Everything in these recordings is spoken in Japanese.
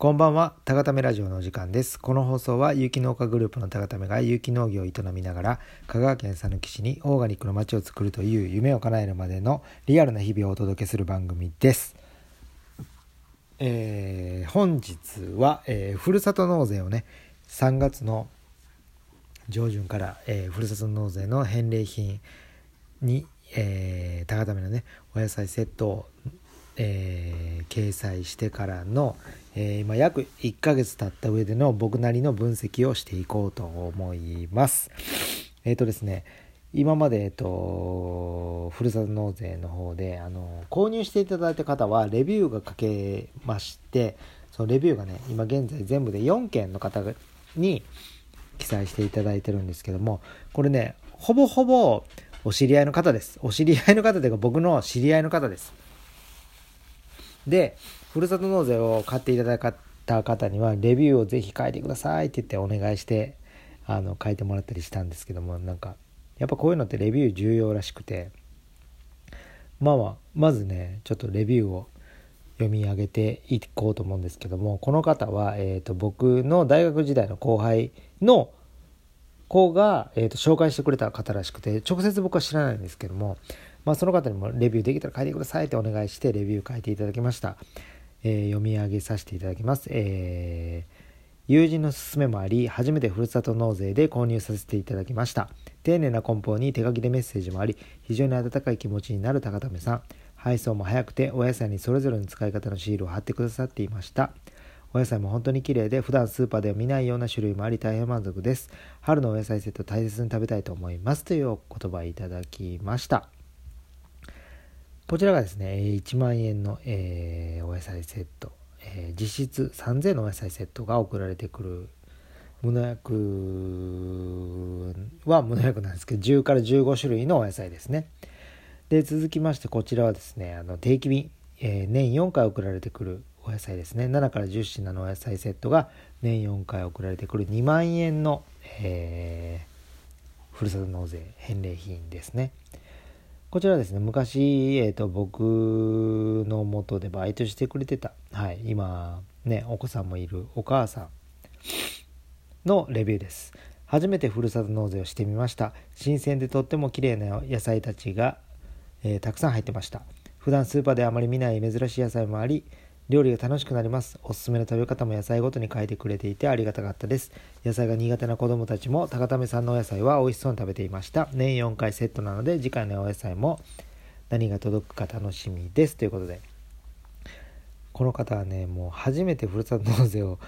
こんばんは、たがためラジオのお時間です。この放送は有機農家グループのたがためが有機農業を営みながら、香川県佐抜市にオーガニックの街を作るという夢を叶えるまでのリアルな日々をお届けする番組です。えー、本日は、えー、ふるさと納税をね、3月の上旬から、えー、ふるさと納税の返礼品に、えー、高ためのね、お野菜セットをえー、掲載してからの、えー、今約1ヶ月経った上での僕なりの分析をしていこうと思います。えっ、ー、とですね、今まで、えっと、ふるさと納税の方で、あの、購入していただいた方は、レビューが書けまして、そのレビューがね、今現在全部で4件の方に記載していただいてるんですけども、これね、ほぼほぼお知り合いの方です。お知り合いの方というか僕の知り合いの方です。で、ふるさと納税を買っていただいた方には、レビューをぜひ書いてくださいって言ってお願いして、あの、書いてもらったりしたんですけども、なんか、やっぱこういうのってレビュー重要らしくて、まあまあ、まずね、ちょっとレビューを読み上げていこうと思うんですけども、この方は、えっ、ー、と、僕の大学時代の後輩の子が、えーと紹介してくれた方らしくて、直接僕は知らないんですけども、まあ、その方にもレビューできたら書いてくださいってお願いしてレビュー書いていただきました。えー、読み上げさせていただきます。えー、友人の勧めもあり、初めてふるさと納税で購入させていただきました。丁寧な梱包に手書きでメッセージもあり、非常に温かい気持ちになる高為さん。配送も早くて、お野菜にそれぞれの使い方のシールを貼ってくださっていました。お野菜も本当に綺麗で、普段スーパーでは見ないような種類もあり、大変満足です。春のお野菜セット大切に食べたいと思います。というお言葉いただきました。こちらがですね、1万円の、えー、お野菜セット、えー、実質3000のお野菜セットが送られてくる無農薬は無農薬なんですけど10から15種類のお野菜ですね。で続きましてこちらはですねあの定期便、えー、年4回送られてくるお野菜ですね。7から10品のお野菜セットが年4回送られてくる2万円の、えー、ふるさと納税返礼品ですね。こちらですね、昔、えっ、ー、と、僕の元でバイトしてくれてた、はい、今、ね、お子さんもいるお母さんのレビューです。初めてふるさと納税をしてみました。新鮮でとっても綺麗な野菜たちが、えー、たくさん入ってました。普段スーパーであまり見ない珍しい野菜もあり、料理が楽しくなります。おすすめの食べ方も野菜ごとに書いてくれていてありがたかったです。野菜が苦手な子供たちも高為さんのお野菜は美味しそうに食べていました。年4回セットなので次回のお野菜も何が届くか楽しみです。ということで、この方はね、もう初めてふるさと納税を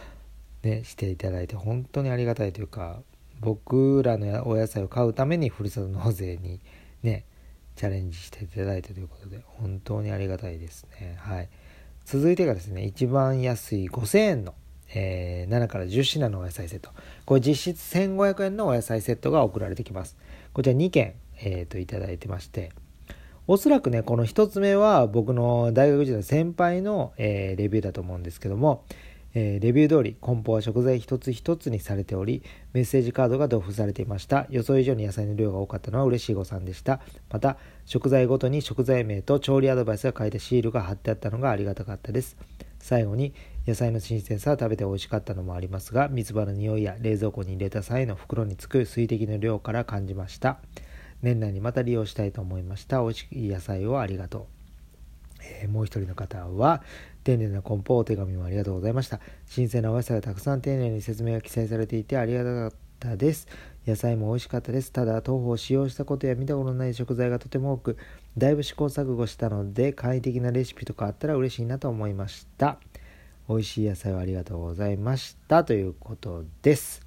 ね、していただいて本当にありがたいというか、僕らのお野菜を買うためにふるさと納税にね、チャレンジしていただいたということで、本当にありがたいですね。はい。続いてがですね、一番安い5000円の、えー、7から10品のお野菜セット。これ実質1500円のお野菜セットが送られてきます。こちら2件、えー、といただいてまして、おそらくね、この1つ目は僕の大学時代の先輩の、えー、レビューだと思うんですけども、えー、レビュー通り梱包は食材一つ一つにされておりメッセージカードが同封されていました。予想以上に野菜の量が多かったのは嬉しい誤算でした。また食材ごとに食材名と調理アドバイスが書いたシールが貼ってあったのがありがたかったです。最後に野菜の新鮮さは食べて美味しかったのもありますが三つ葉の匂いや冷蔵庫に入れた際の袋につく水滴の量から感じました。年内にまた利用したいと思いました。美味しい野菜をありがとう。えー、もう一人の方は、丁寧な梱包お手紙もありがとうございました。新鮮なお野菜がたくさん丁寧に説明が記載されていてありがたかったです。野菜も美味しかったです。ただ、豆腐を使用したことや見たことのない食材がとても多く、だいぶ試行錯誤したので、簡易的なレシピとかあったら嬉しいなと思いました。美味しい野菜をありがとうございました。ということです。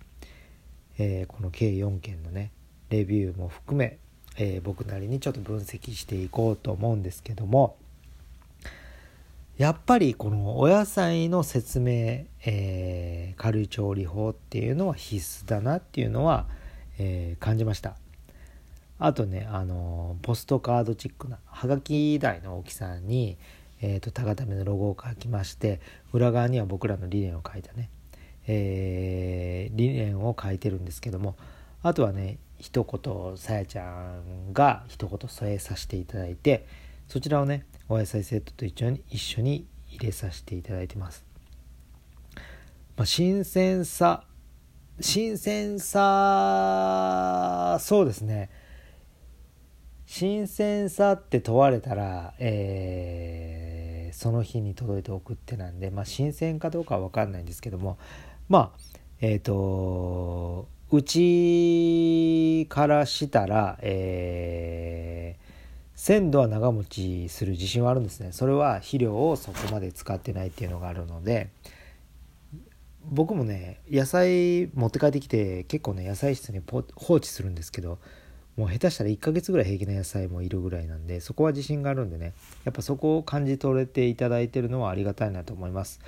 えー、この計4件のね、レビューも含め、えー、僕なりにちょっと分析していこうと思うんですけども、やっぱりこのお野菜の説明、えー、軽い調理法っていうのは必須だなっていうのは、えー、感じました。あとねあのポストカードチックなはがき台の大きさに、えーと、高ためのロゴを書きまして裏側には僕らの理念を書いたね、えー、理念を書いてるんですけどもあとはね一言さやちゃんが一言添えさせていただいてそちらをねお野菜セットと一緒に一緒に入れさせていただいてます。まあ、新鮮さ新鮮さそうですね。新鮮さって問われたら、えー、その日に届いて送ってなんで、まあ、新鮮かどうかは分かんないんですけどもまあえっ、ー、とうちからしたら、えー、鮮度は長持ちする自信はあるんですね。それは肥料をそこまで使ってないっていうのがあるので僕もね野菜持って帰ってきて結構ね野菜室に放置するんですけどもう下手したら1ヶ月ぐらい平気な野菜もいるぐらいなんでそこは自信があるんでねやっぱそこを感じ取れていただいてるのはありがたいなと思います。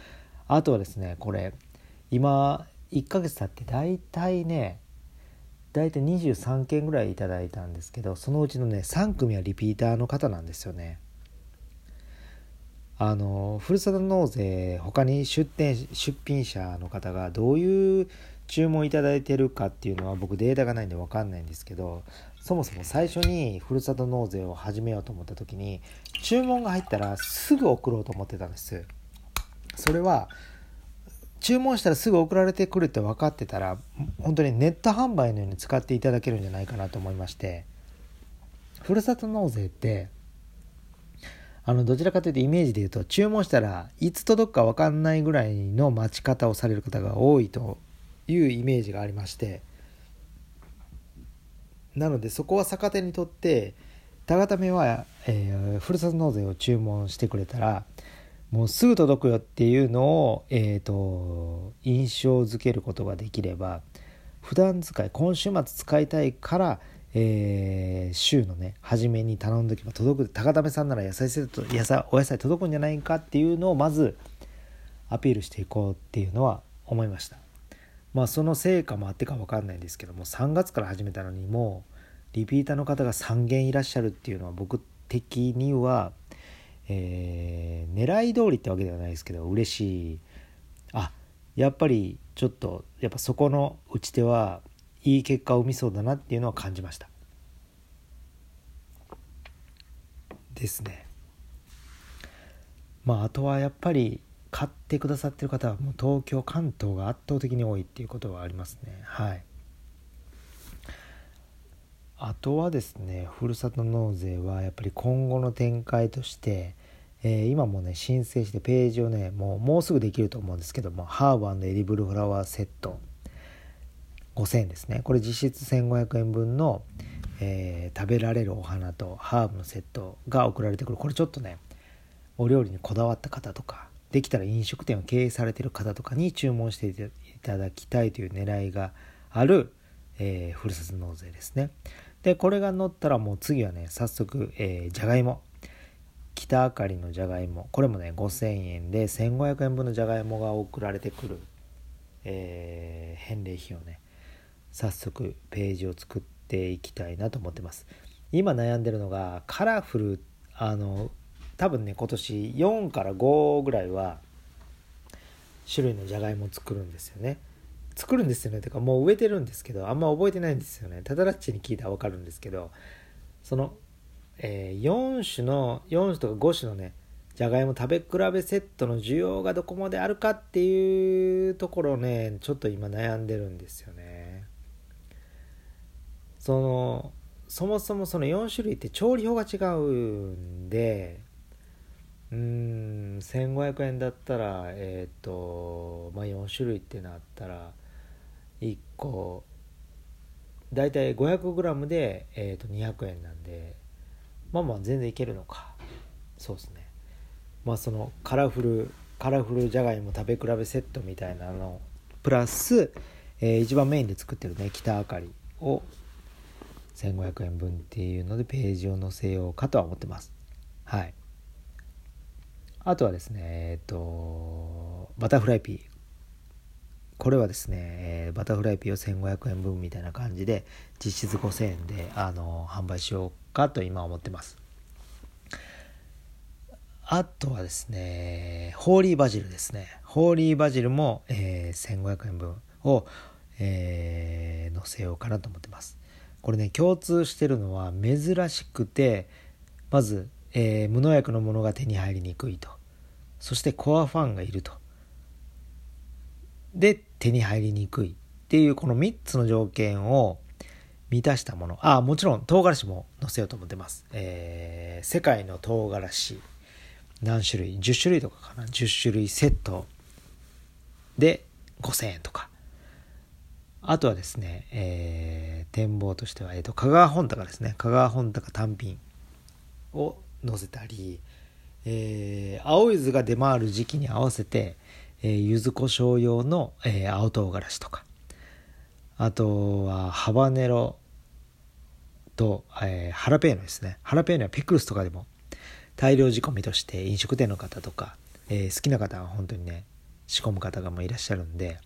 あとはですねこれ今1ヶ月経って大体ね大体23件ぐらいいただいたんですけどそのうちのね3組はリピーターの方なんですよね。あのふるさと納税他に出店出品者の方がどういう注文いただいてるかっていうのは僕データがないんで分かんないんですけどそもそも最初にふるさと納税を始めようと思った時に注文が入ったらすぐ送ろうと思ってたんです。それは注文したらすぐ送られてくるって分かってたら本当にネット販売のように使っていただけるんじゃないかなと思いましてふるさと納税ってあのどちらかというとイメージで言うと注文したらいつ届くか分かんないぐらいの待ち方をされる方が多いというイメージがありましてなのでそこは逆手にとって田形目は、えー、ふるさと納税を注文してくれたらもうすぐ届くよっていうのを、えーと、印象づけることができれば普段使い今週末使いたいからえー、週のね初めに頼んどけば届く。高為さんなら野菜セット野菜お野菜届くんじゃないかっていうのをまずアピールしていこうっていうのは思いました。まあその成果もあってか分かんないんですけども3月から始めたのにもうリピーターの方が3件いらっしゃるっていうのは僕的には、えー、狙い通りってわけではないですけど嬉しい。あやっぱりちょっとやっぱそこの打ち手はいい結果を生みそうだなっていうのは感じました。ですね。まああとはやっぱり買ってくださってる方はもう東京関東が圧倒的に多いっていうことはありますね。はい。あとはですねふるさと納税はやっぱり今後の展開として、えー、今もね申請してページをねもうもうすぐできると思うんですけどもハーブエディブルフラワーセット。5000円ですね。これ実質1500円分の、えー、食べられるお花とハーブのセットが送られてくる。これちょっとねお料理にこだわった方とかできたら飲食店を経営されてる方とかに注文していただきたいという狙いがある、えー、ふるさと納税ですね。でこれが乗ったらもう次はね早速、えー、じゃがいも。北あかりのじゃがいも。これもね5000円で1500円分のじゃがいもが送られてくる、えー、返礼品をね早速ページを作っていきたいなと思ってます。今悩んでるのがカラフルあの多分ね今年4から5ぐらいは種類のじゃがいも作るんですよね。作るんですよね。てかもう植えてるんですけどあんま覚えてないんですよね。タダラッチに聞いたら分かるんですけどその、えー、4種の4種とか5種のねじゃがいも食べ比べセットの需要がどこまであるかっていうところねちょっと今悩んでるんですよね。そのそもそもその4種類って調理法が違うんでうん1500円だったらえっ、ー、とまあ4種類ってなったら1個大体 500g で、えー、と200円なんで。まあまあ全然いけるのか。そうですね。まあそのカラフルカラフルじゃがいも食べ比べセットみたいなの。プラス、えー、一番メインで作ってるね北あかりを。1500円分っていうのでページを載せようかとは思ってます。はい。あとはですねえっ、ー、とバタフライピー。これはですね、えバタフライピーを1500円分みたいな感じで実質5000円であの販売しようかと今思ってます。あとはですねホーリーバジルですね。ホーリーバジルも、えー、1500円分を、えー、載せようかなと思ってます。これね共通してるのは珍しくてまず、えー、無農薬のものが手に入りにくいと。そしてコアファンがいると。で手に入りにくいっていうこの3つの条件を満たしたもの。あもちろん唐辛子も載せようと思ってます、えー、世界の唐辛子。何種類？10種類とかかな？10種類セットで5000円とか。あとはですね、えー、展望としては、えーと、香川本高ですね。香川本高単品を載せたり、えー、青柚子が出回る時期に合わせて、えー、柚子胡椒用の、えー、青唐辛子とか。あとはハバネロと、えー、ハラペーノですね。ハラペーノはピクルスとかでも大量仕込みとして飲食店の方とか、えー、好きな方は本当にね仕込む方がもういらっしゃるんで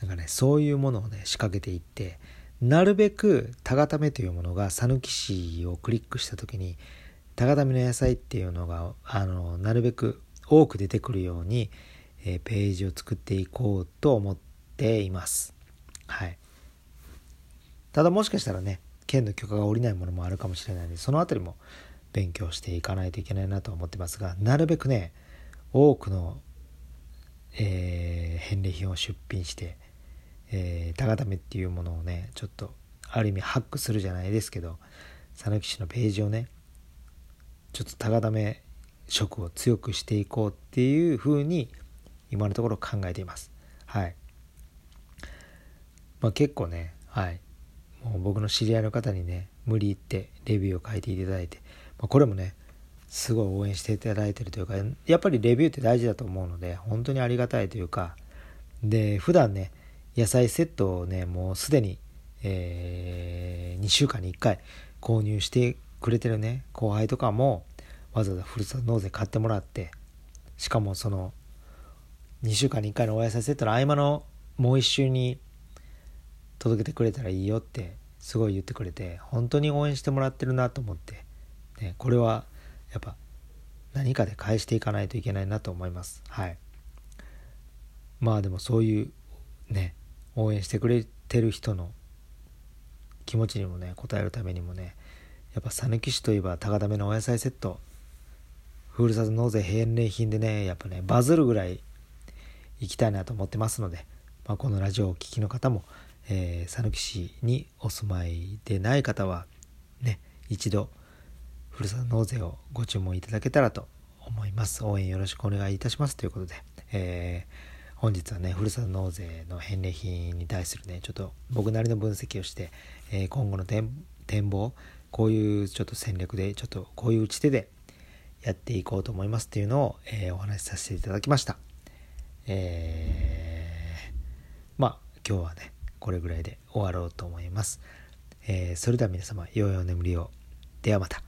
だかねそういうものをね仕掛けていってなるべくタガタメというものが讃岐市をクリックした時にタガタメの野菜っていうのがあのなるべく多く出てくるように、えー、ページを作っていこうと思っています。はい。ただもしかしたらね県の許可が下りないものもあるかもしれないのでその辺りも勉強していかないといけないなと思ってますがなるべくね多くの、えー、返礼品を出品して、えー、高ためっていうものをねちょっとある意味ハックするじゃないですけど讃岐市のページをねちょっと高ため色を強くしていこうっていうふうに今のところ考えています。はい。まあ結構ねはい。もう僕の知り合いの方にね無理言ってレビューを書いていただいてまあ、これもねすごい応援していただいてるというかやっぱりレビューって大事だと思うので本当にありがたいというかで普段ね野菜セットをねもうすでに、えー、2週間に1回購入してくれてるね後輩とかもわざわざふるさと納税買ってもらってしかもその2週間に1回のお野菜セットの合間のもう1週に届けてくれたらいいよってすごい言ってくれて本当に応援してもらってるなと思ってね、これはやっぱ何かで返していかないといけないなと思います。はい。まあでもそういうね、応援してくれてる人の気持ちにもね、応えるためにもね、やっぱ讃岐市といえば高田目のお野菜セット、ふるさと納税返礼品でね、やっぱね、バズるぐらい行きたいなと思ってますので、まあ、このラジオをお聴きの方も、えー、讃岐市にお住まいでない方は、ね、一度ふるさと納税をご注文いただけたらと思います。応援よろしくお願いいたしますということで、えー、本日はね、ふるさと納税の返礼品に対するね、ちょっと僕なりの分析をして、えー、今後の展望、こういうちょっと戦略で、ちょっとこういう打ち手でやっていこうと思いますっていうのを、えー、お話しさせていただきました。えー、まあ、今日はね、これぐらいで終わろうと思います。えー、それでは皆様、良いお眠りを。ではまた。